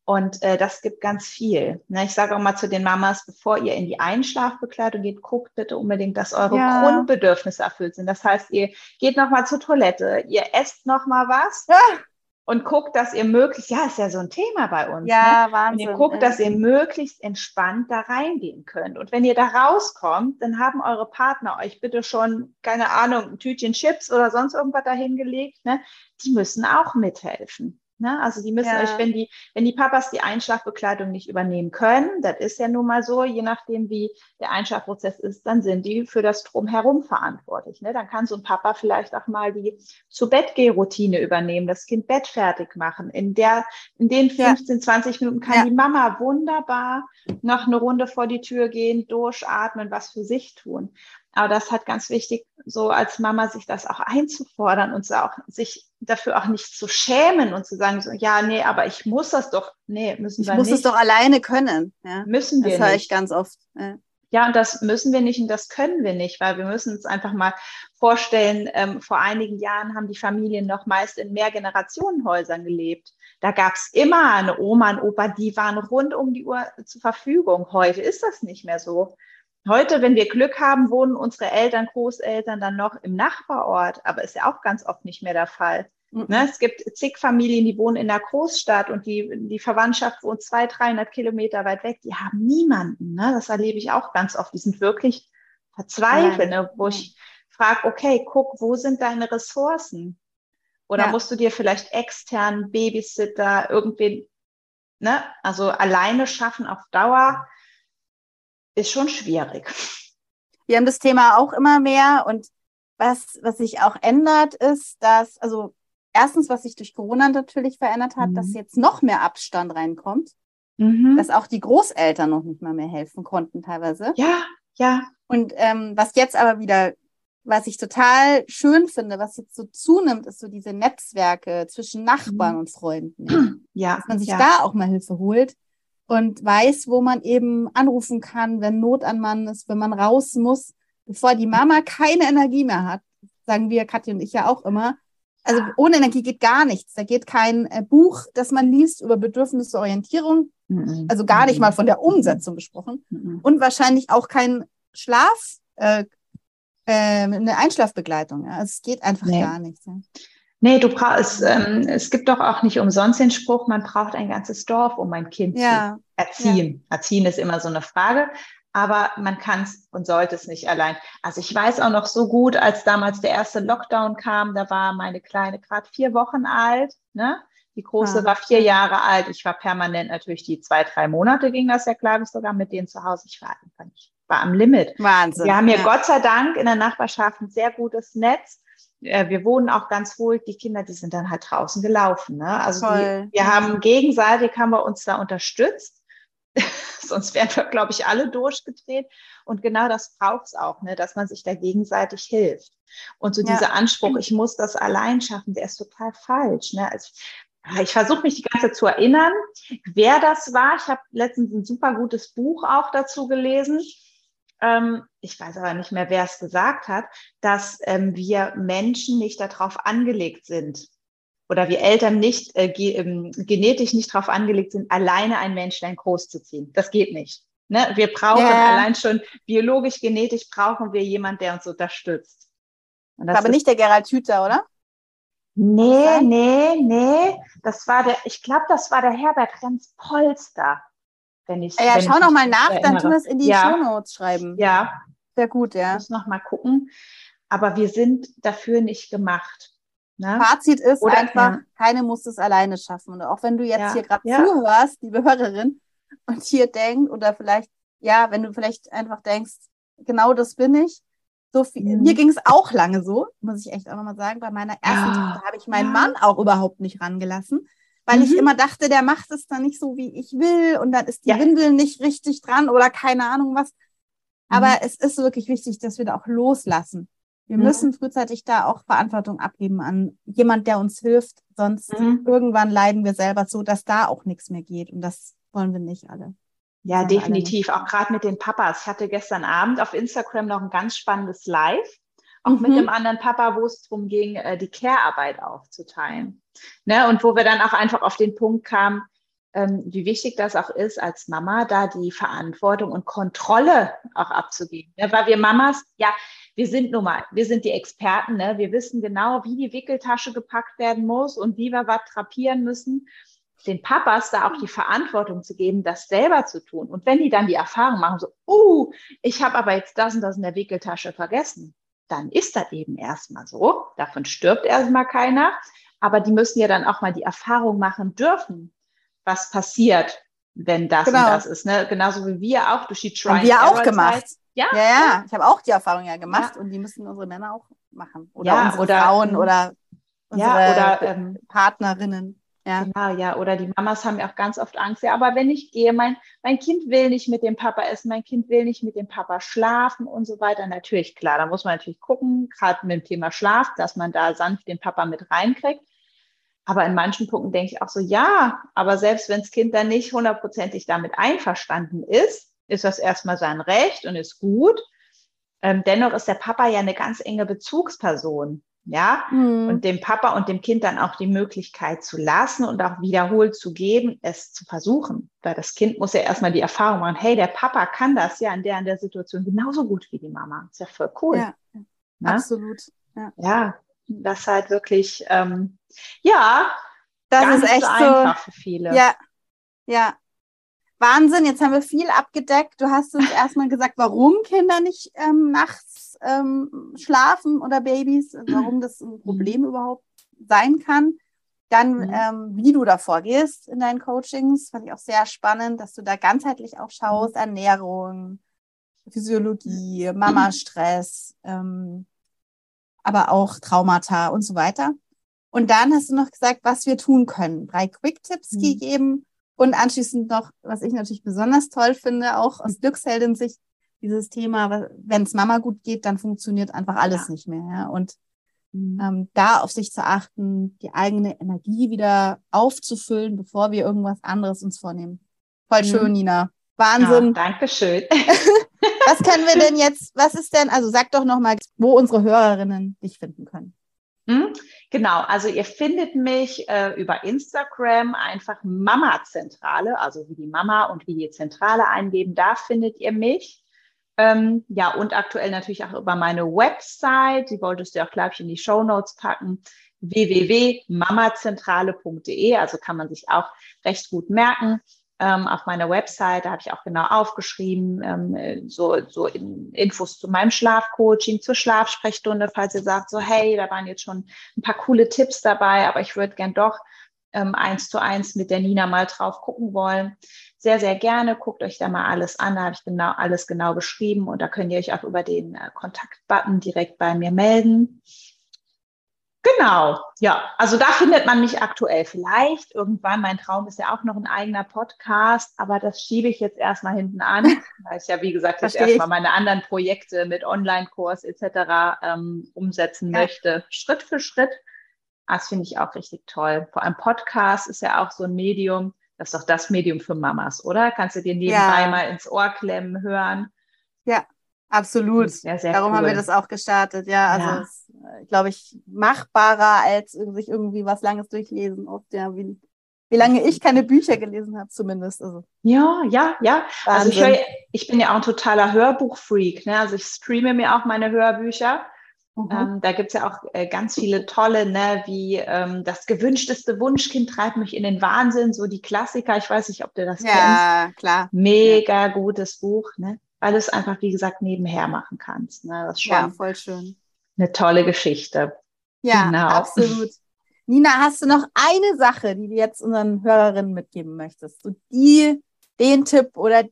Und äh, das gibt ganz viel. Ne, ich sage auch mal zu den Mamas, bevor ihr in die Einschlafbekleidung geht, guckt bitte unbedingt, dass eure ja. Grundbedürfnisse erfüllt sind. Das heißt, ihr geht noch mal zur Toilette, ihr esst noch mal was. Ja und guckt, dass ihr möglichst, ja, ist ja so ein Thema bei uns. Ja, ne? Wahnsinn. Und ihr guckt, dass ihr möglichst entspannt da reingehen könnt. Und wenn ihr da rauskommt, dann haben eure Partner euch bitte schon, keine Ahnung, ein Tütchen Chips oder sonst irgendwas dahingelegt. Ne? Die müssen auch mithelfen. Ne? Also die müssen ja. euch, wenn die, wenn die Papas die Einschlafbekleidung nicht übernehmen können, das ist ja nun mal so, je nachdem wie der Einschlafprozess ist, dann sind die für das Drumherum verantwortlich. Ne? Dann kann so ein Papa vielleicht auch mal die zu Bett Routine übernehmen, das Kind Bett fertig machen. In der, in den 15, ja. 20 Minuten kann ja. die Mama wunderbar noch eine Runde vor die Tür gehen, durchatmen, was für sich tun. Aber das hat ganz wichtig, so als Mama sich das auch einzufordern und auch sich dafür auch nicht zu schämen und zu sagen, so, ja, nee, aber ich muss das doch, nee, müssen ich wir nicht. Ich muss es doch alleine können. Ja? Müssen wir das nicht. Das höre ich ganz oft. Ja. ja. und das müssen wir nicht und das können wir nicht, weil wir müssen uns einfach mal vorstellen, ähm, vor einigen Jahren haben die Familien noch meist in Mehrgenerationenhäusern gelebt. Da gab es immer eine Oma, ein Opa, die waren rund um die Uhr zur Verfügung. Heute ist das nicht mehr so. Heute, wenn wir Glück haben, wohnen unsere Eltern, Großeltern dann noch im Nachbarort, aber ist ja auch ganz oft nicht mehr der Fall. Mhm. Ne, es gibt zig Familien, die wohnen in der Großstadt und die, die Verwandtschaft wohnt zwei, 300 Kilometer weit weg. Die haben niemanden. Ne? Das erlebe ich auch ganz oft. Die sind wirklich verzweifelt, ja. ne? wo ich frage, okay, guck, wo sind deine Ressourcen? Oder ja. musst du dir vielleicht extern Babysitter, irgendwie, ne? also alleine schaffen auf Dauer ist schon schwierig. Wir haben das Thema auch immer mehr und was, was sich auch ändert, ist, dass, also erstens, was sich durch Corona natürlich verändert hat, mhm. dass jetzt noch mehr Abstand reinkommt, mhm. dass auch die Großeltern noch nicht mal mehr helfen konnten teilweise. Ja, ja. Und ähm, was jetzt aber wieder, was ich total schön finde, was jetzt so zunimmt, ist so diese Netzwerke zwischen Nachbarn mhm. und Freunden. Ja. Dass man sich ja. da auch mal Hilfe holt und weiß, wo man eben anrufen kann, wenn Not an Mann ist, wenn man raus muss, bevor die Mama keine Energie mehr hat, sagen wir, Katja und ich ja auch immer. Also ohne Energie geht gar nichts. Da geht kein äh, Buch, das man liest über Bedürfnisorientierung, mhm. also gar nicht mal von der Umsetzung gesprochen mhm. und wahrscheinlich auch kein Schlaf, äh, äh, eine Einschlafbegleitung. Also es geht einfach nee. gar nichts. Ja. Nee, du brauchst, ähm, es gibt doch auch nicht umsonst den Spruch, man braucht ein ganzes Dorf, um ein Kind ja. zu erziehen. Ja. Erziehen ist immer so eine Frage, aber man kann es und sollte es nicht allein. Also ich weiß auch noch so gut, als damals der erste Lockdown kam, da war meine Kleine gerade vier Wochen alt, ne? Die große ah. war vier Jahre alt. Ich war permanent natürlich die zwei, drei Monate ging das ja, glaube ich, sogar mit denen zu Hause. Ich war einfach nicht, war am Limit. Wahnsinn. Wir haben hier ja. Gott sei Dank in der Nachbarschaft ein sehr gutes Netz äh, wir wohnen auch ganz ruhig, die Kinder, die sind dann halt draußen gelaufen. Ne? Also die, wir haben gegenseitig haben wir uns da unterstützt. Sonst wären wir, glaube ich, alle durchgedreht. Und genau das braucht es auch, ne? dass man sich da gegenseitig hilft. Und so ja. dieser Anspruch, ich muss das allein schaffen, der ist total falsch. Ne? Also ich versuche mich die ganze Zeit zu erinnern, wer das war. Ich habe letztens ein super gutes Buch auch dazu gelesen ich weiß aber nicht mehr, wer es gesagt hat, dass ähm, wir Menschen nicht darauf angelegt sind oder wir Eltern nicht äh, ge ähm, genetisch nicht darauf angelegt sind, alleine ein Menschlein großzuziehen. Das geht nicht. Ne? Wir brauchen ja. allein schon biologisch, genetisch brauchen wir jemanden, der uns unterstützt. aber nicht der Gerald Hüther, oder? Nee, nee, nee. Das war der, ich glaube, das war der Herbert Renz Polster wenn ich. Ja, wenn schau noch mal nach, dann tu es in die ja. Shownotes schreiben. Ja. Sehr gut, ja. Ich muss noch mal gucken. Aber wir sind dafür nicht gemacht. Ne? Fazit ist Oder, einfach, ja. keine muss es alleine schaffen. Und auch wenn du jetzt ja. hier gerade zuhörst, liebe Hörerin, und hier denkst, oder vielleicht, ja, wenn du vielleicht einfach denkst, genau das bin ich. So viel, mhm. Mir ging es auch lange so, muss ich echt auch nochmal sagen. Bei meiner ersten Tochter habe ich meinen Mann auch überhaupt nicht rangelassen weil mhm. ich immer dachte, der macht es dann nicht so, wie ich will und dann ist die ja. Windel nicht richtig dran oder keine Ahnung was. Aber mhm. es ist wirklich wichtig, dass wir da auch loslassen. Wir mhm. müssen frühzeitig da auch Verantwortung abgeben an jemand, der uns hilft. Sonst mhm. irgendwann leiden wir selber so, dass da auch nichts mehr geht. Und das wollen wir nicht alle. Ja, definitiv. Auch gerade mit den Papas. Ich hatte gestern Abend auf Instagram noch ein ganz spannendes Live auch mhm. mit einem anderen Papa, wo es darum ging, äh, die Care-Arbeit aufzuteilen. Ne? Und wo wir dann auch einfach auf den Punkt kamen, ähm, wie wichtig das auch ist, als Mama da die Verantwortung und Kontrolle auch abzugeben. Ne? Weil wir Mamas, ja, wir sind nun mal, wir sind die Experten, ne? wir wissen genau, wie die Wickeltasche gepackt werden muss und wie wir was trapieren müssen. Den Papas da auch die Verantwortung zu geben, das selber zu tun. Und wenn die dann die Erfahrung machen, so, uh, ich habe aber jetzt das und das in der Wickeltasche vergessen, dann ist das eben erstmal so. Davon stirbt erstmal keiner. Aber die müssen ja dann auch mal die Erfahrung machen dürfen, was passiert, wenn das genau. und das ist. Ne? Genauso wie wir auch durch die Try Haben wir auch gemacht. Ja, ja, ja. Ich habe auch die Erfahrung ja gemacht ja. und die müssen unsere Männer auch machen. Oder ja, unsere oder, Frauen oder unsere ja, oder, ähm, Partnerinnen. Ja. Genau, ja. Oder die Mamas haben ja auch ganz oft Angst. Ja, aber wenn ich gehe, mein, mein Kind will nicht mit dem Papa essen, mein Kind will nicht mit dem Papa schlafen und so weiter. Natürlich, klar, da muss man natürlich gucken, gerade mit dem Thema Schlaf, dass man da sanft den Papa mit reinkriegt. Aber in manchen Punkten denke ich auch so, ja, aber selbst wenn das Kind dann nicht hundertprozentig damit einverstanden ist, ist das erstmal sein Recht und ist gut. Ähm, dennoch ist der Papa ja eine ganz enge Bezugsperson ja, mhm. und dem Papa und dem Kind dann auch die Möglichkeit zu lassen und auch wiederholt zu geben, es zu versuchen. Weil das Kind muss ja erstmal die Erfahrung machen, hey, der Papa kann das ja in der in der Situation genauso gut wie die Mama. ist ja voll cool. Ja, ne? absolut. Ja. ja, das halt wirklich, ähm, ja, das ist echt so einfach für viele. Ja, ja. Wahnsinn, jetzt haben wir viel abgedeckt. Du hast uns erstmal gesagt, warum Kinder nicht ähm, nachts ähm, schlafen oder Babys, warum das ein Problem mhm. überhaupt sein kann. Dann, mhm. ähm, wie du da vorgehst in deinen Coachings, fand ich auch sehr spannend, dass du da ganzheitlich auch schaust, Ernährung, Physiologie, Mama-Stress, ähm, aber auch Traumata und so weiter. Und dann hast du noch gesagt, was wir tun können. Drei Quick-Tipps mhm. gegeben und anschließend noch, was ich natürlich besonders toll finde, auch aus Glücksheldin-Sicht, dieses Thema, wenn es Mama gut geht, dann funktioniert einfach alles ja. nicht mehr. Ja? Und mhm. ähm, da auf sich zu achten, die eigene Energie wieder aufzufüllen, bevor wir irgendwas anderes uns vornehmen. Voll mhm. schön, Nina. Wahnsinn. Ja, Dankeschön. was können wir denn jetzt, was ist denn, also sag doch nochmal, wo unsere Hörerinnen dich finden können. Hm? Genau, also ihr findet mich äh, über Instagram einfach Mama Zentrale, also wie die Mama und wie die Zentrale eingeben, da findet ihr mich. Ähm, ja, und aktuell natürlich auch über meine Website, die wolltest du auch, glaube ich, in die Show Notes packen, www.mamazentrale.de, also kann man sich auch recht gut merken ähm, auf meiner Website, da habe ich auch genau aufgeschrieben, ähm, so, so in, Infos zu meinem Schlafcoaching, zur Schlafsprechstunde, falls ihr sagt, so hey, da waren jetzt schon ein paar coole Tipps dabei, aber ich würde gern doch ähm, eins zu eins mit der Nina mal drauf gucken wollen. Sehr, sehr gerne. Guckt euch da mal alles an. Da habe ich genau alles genau beschrieben und da könnt ihr euch auch über den äh, Kontaktbutton direkt bei mir melden. Genau, ja, also da findet man mich aktuell vielleicht. Irgendwann, mein Traum ist ja auch noch ein eigener Podcast, aber das schiebe ich jetzt erstmal hinten an, weil ich ja, wie gesagt, jetzt erstmal meine anderen Projekte mit Online-Kurs etc. Ähm, umsetzen ja. möchte, Schritt für Schritt. Das finde ich auch richtig toll. Vor allem Podcast ist ja auch so ein Medium, das ist doch das Medium für Mamas, oder? Kannst du dir nebenbei ja. mal ins Ohr klemmen, hören. Ja, Absolut. Ja, Darum cool. haben wir das auch gestartet. Ja, also ja. Ist, glaube ich, machbarer als sich irgendwie was Langes durchlesen. Oft, ja, wie, wie lange ich keine Bücher gelesen habe, zumindest. Also. Ja, ja, ja. Also ich, hör, ich bin ja auch ein totaler Hörbuchfreak. Ne? Also ich streame mir auch meine Hörbücher. Mhm. Ähm, da gibt's ja auch äh, ganz viele tolle, ne, wie ähm, das gewünschteste Wunschkind treibt mich in den Wahnsinn, so die Klassiker. Ich weiß nicht, ob du das ja, kennst. Ja, klar. Mega ja. gutes Buch. Ne? Weil du es einfach, wie gesagt, nebenher machen kannst. Ne? Das ist schon ja, voll schön. Eine tolle Geschichte. Ja, genau. absolut. Nina, hast du noch eine Sache, die du jetzt unseren Hörerinnen mitgeben möchtest? So die, den Tipp oder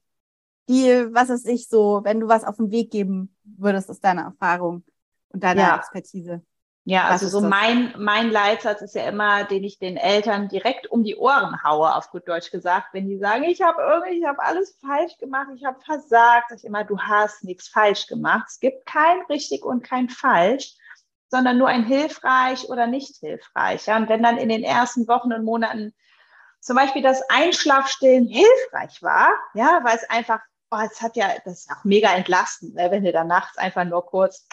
die, was ist ich so, wenn du was auf den Weg geben würdest aus deiner Erfahrung und deiner ja. Expertise? Ja, also so mein, mein Leitsatz ist ja immer, den ich den Eltern direkt um die Ohren haue, auf gut Deutsch gesagt, wenn die sagen, ich habe irgendwie, ich habe alles falsch gemacht, ich habe versagt, sag ich immer, du hast nichts falsch gemacht. Es gibt kein richtig und kein falsch, sondern nur ein hilfreich oder nicht hilfreich. Ja, und wenn dann in den ersten Wochen und Monaten zum Beispiel das Einschlafstillen hilfreich war, ja, weil es einfach, oh, es hat ja, das ist auch mega entlastend, ne, wenn du dann nachts einfach nur kurz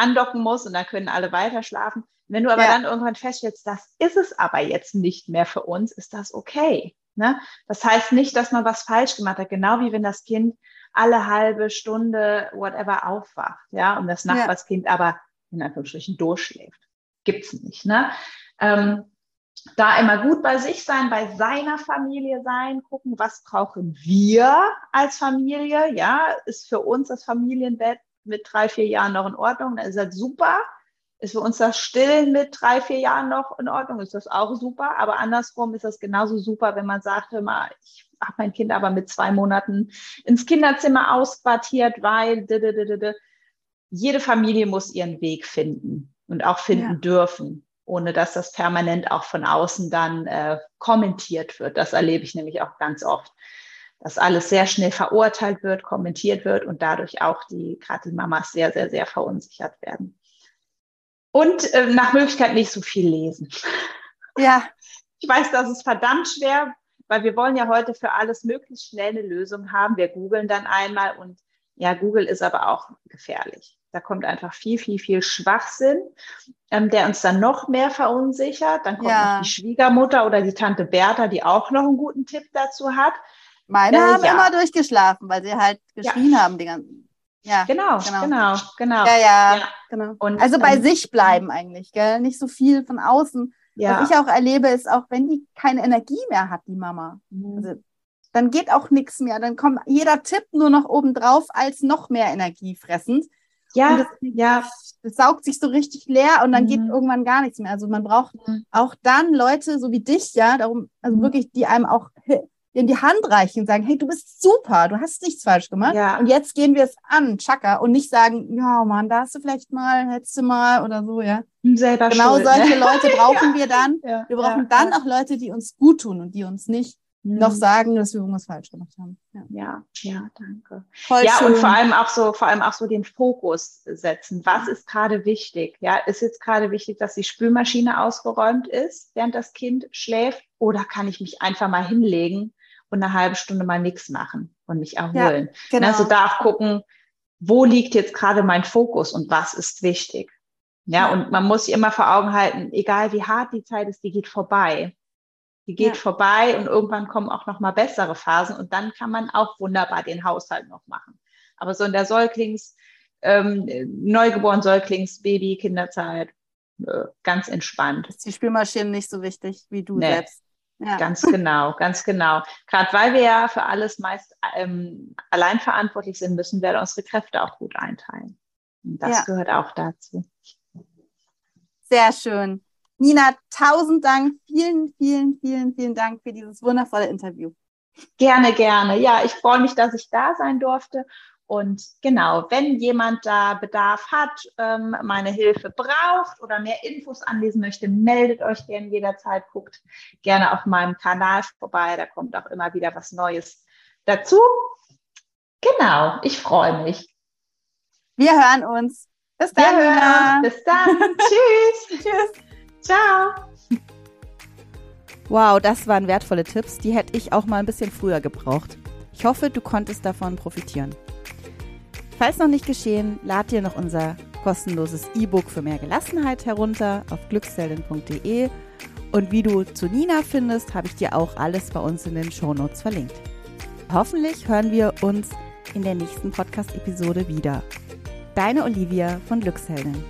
andocken muss und dann können alle weiter schlafen. Wenn du aber ja. dann irgendwann feststellst, das ist es aber jetzt nicht mehr für uns, ist das okay. Ne? Das heißt nicht, dass man was falsch gemacht hat, genau wie wenn das Kind alle halbe Stunde, whatever, aufwacht, ja, und das Nachbarskind ja. aber in Anführungsstrichen durchschläft. Gibt's nicht, ne? Ähm, da immer gut bei sich sein, bei seiner Familie sein, gucken, was brauchen wir als Familie, ja, ist für uns das Familienbett mit drei, vier Jahren noch in Ordnung, dann ist das super. Ist für uns das Stillen mit drei, vier Jahren noch in Ordnung, ist das auch super. Aber andersrum ist das genauso super, wenn man sagt, hör mal, ich habe mein Kind aber mit zwei Monaten ins Kinderzimmer ausquartiert, weil jede Familie muss ihren Weg finden und auch finden ja. dürfen, ohne dass das permanent auch von außen dann äh, kommentiert wird. Das erlebe ich nämlich auch ganz oft dass alles sehr schnell verurteilt wird, kommentiert wird und dadurch auch die, gerade die Mamas sehr, sehr, sehr verunsichert werden. Und äh, nach Möglichkeit nicht so viel lesen. Ja. Ich weiß, das ist verdammt schwer, weil wir wollen ja heute für alles möglichst schnell eine Lösung haben. Wir googeln dann einmal und ja, Google ist aber auch gefährlich. Da kommt einfach viel, viel, viel Schwachsinn, ähm, der uns dann noch mehr verunsichert. Dann kommt ja. noch die Schwiegermutter oder die Tante Bertha, die auch noch einen guten Tipp dazu hat. Meine äh, haben ja. immer durchgeschlafen, weil sie halt geschrien ja. haben die ganzen. Ja, genau, genau, genau, genau. Ja, ja, ja. genau. Und, also bei ähm, sich bleiben eigentlich, gell? Nicht so viel von außen. Ja. Was ich auch erlebe, ist auch, wenn die keine Energie mehr hat, die Mama, mhm. also, dann geht auch nichts mehr. Dann kommt jeder Tipp nur noch obendrauf als noch mehr Energie fressend. Ja, das, ja. Das saugt sich so richtig leer und dann mhm. geht irgendwann gar nichts mehr. Also man braucht mhm. auch dann Leute so wie dich, ja, darum, also mhm. wirklich, die einem auch in die Hand reichen und sagen, hey, du bist super, du hast nichts falsch gemacht. Ja. Und jetzt gehen wir es an, Chaka, und nicht sagen, ja, Mann, da hast du vielleicht mal, hättest du mal oder so, ja. Selber Genau schuld, solche ne? Leute brauchen wir dann. Ja, Wir brauchen ja, dann ja. auch Leute, die uns gut tun und die uns nicht noch Mhm. sagen, dass wir irgendwas falsch gemacht haben. Ja, Ja, ja, danke. Voll ja, schön. und vor allem auch so, vor allem auch so den Fokus setzen. Was ist gerade wichtig? Ja, ist jetzt gerade wichtig, dass die Spülmaschine ausgeräumt ist, während das Kind schläft? Oder kann ich mich einfach mal hinlegen und eine halbe Stunde mal nichts machen und mich erholen? genau. Also da auch gucken, wo liegt jetzt gerade mein Fokus und was ist wichtig? Ja, Ja. und man muss sich immer vor Augen halten, egal wie hart die Zeit ist, die geht vorbei. Die geht Ja. vorbei und irgendwann kommen auch noch mal bessere Phasen und dann kann man auch wunderbar den Haushalt noch machen. Aber so in der Säuglings, ähm, neugeboren Säuglings, Baby, Kinderzeit, äh, ganz entspannt. ist die Spülmaschine nicht so wichtig wie du Nee. selbst. Ja. Ganz genau, ganz genau. Gerade weil wir ja für alles meist ähm, allein verantwortlich sind, müssen wir unsere Kräfte auch gut einteilen. Und das Ja. gehört auch dazu. Sehr schön. Nina, tausend Dank. Vielen, vielen, vielen, vielen Dank für dieses wundervolle Interview. Gerne, gerne. Ja, ich freue mich, dass ich da sein durfte. Und genau, wenn jemand da Bedarf hat, ähm, meine Hilfe braucht oder mehr Infos anlesen möchte, meldet euch gerne jederzeit. Guckt gerne auf meinem Kanal vorbei. Da kommt auch immer wieder was Neues dazu. Genau, ich freue mich. Wir hören uns. Bis Wir dann, hören Nina. uns. Bis dann. Tschüss. Tschüss. Ciao. Wow, das waren wertvolle Tipps, die hätte ich auch mal ein bisschen früher gebraucht. Ich hoffe, du konntest davon profitieren. Falls noch nicht geschehen, lad dir noch unser kostenloses E-Book für mehr Gelassenheit herunter auf glücksheldin.de und wie du zu Nina findest, habe ich dir auch alles bei uns in den Shownotes verlinkt. Hoffentlich hören wir uns in der nächsten Podcast-Episode wieder. Deine Olivia von Glücksheldin.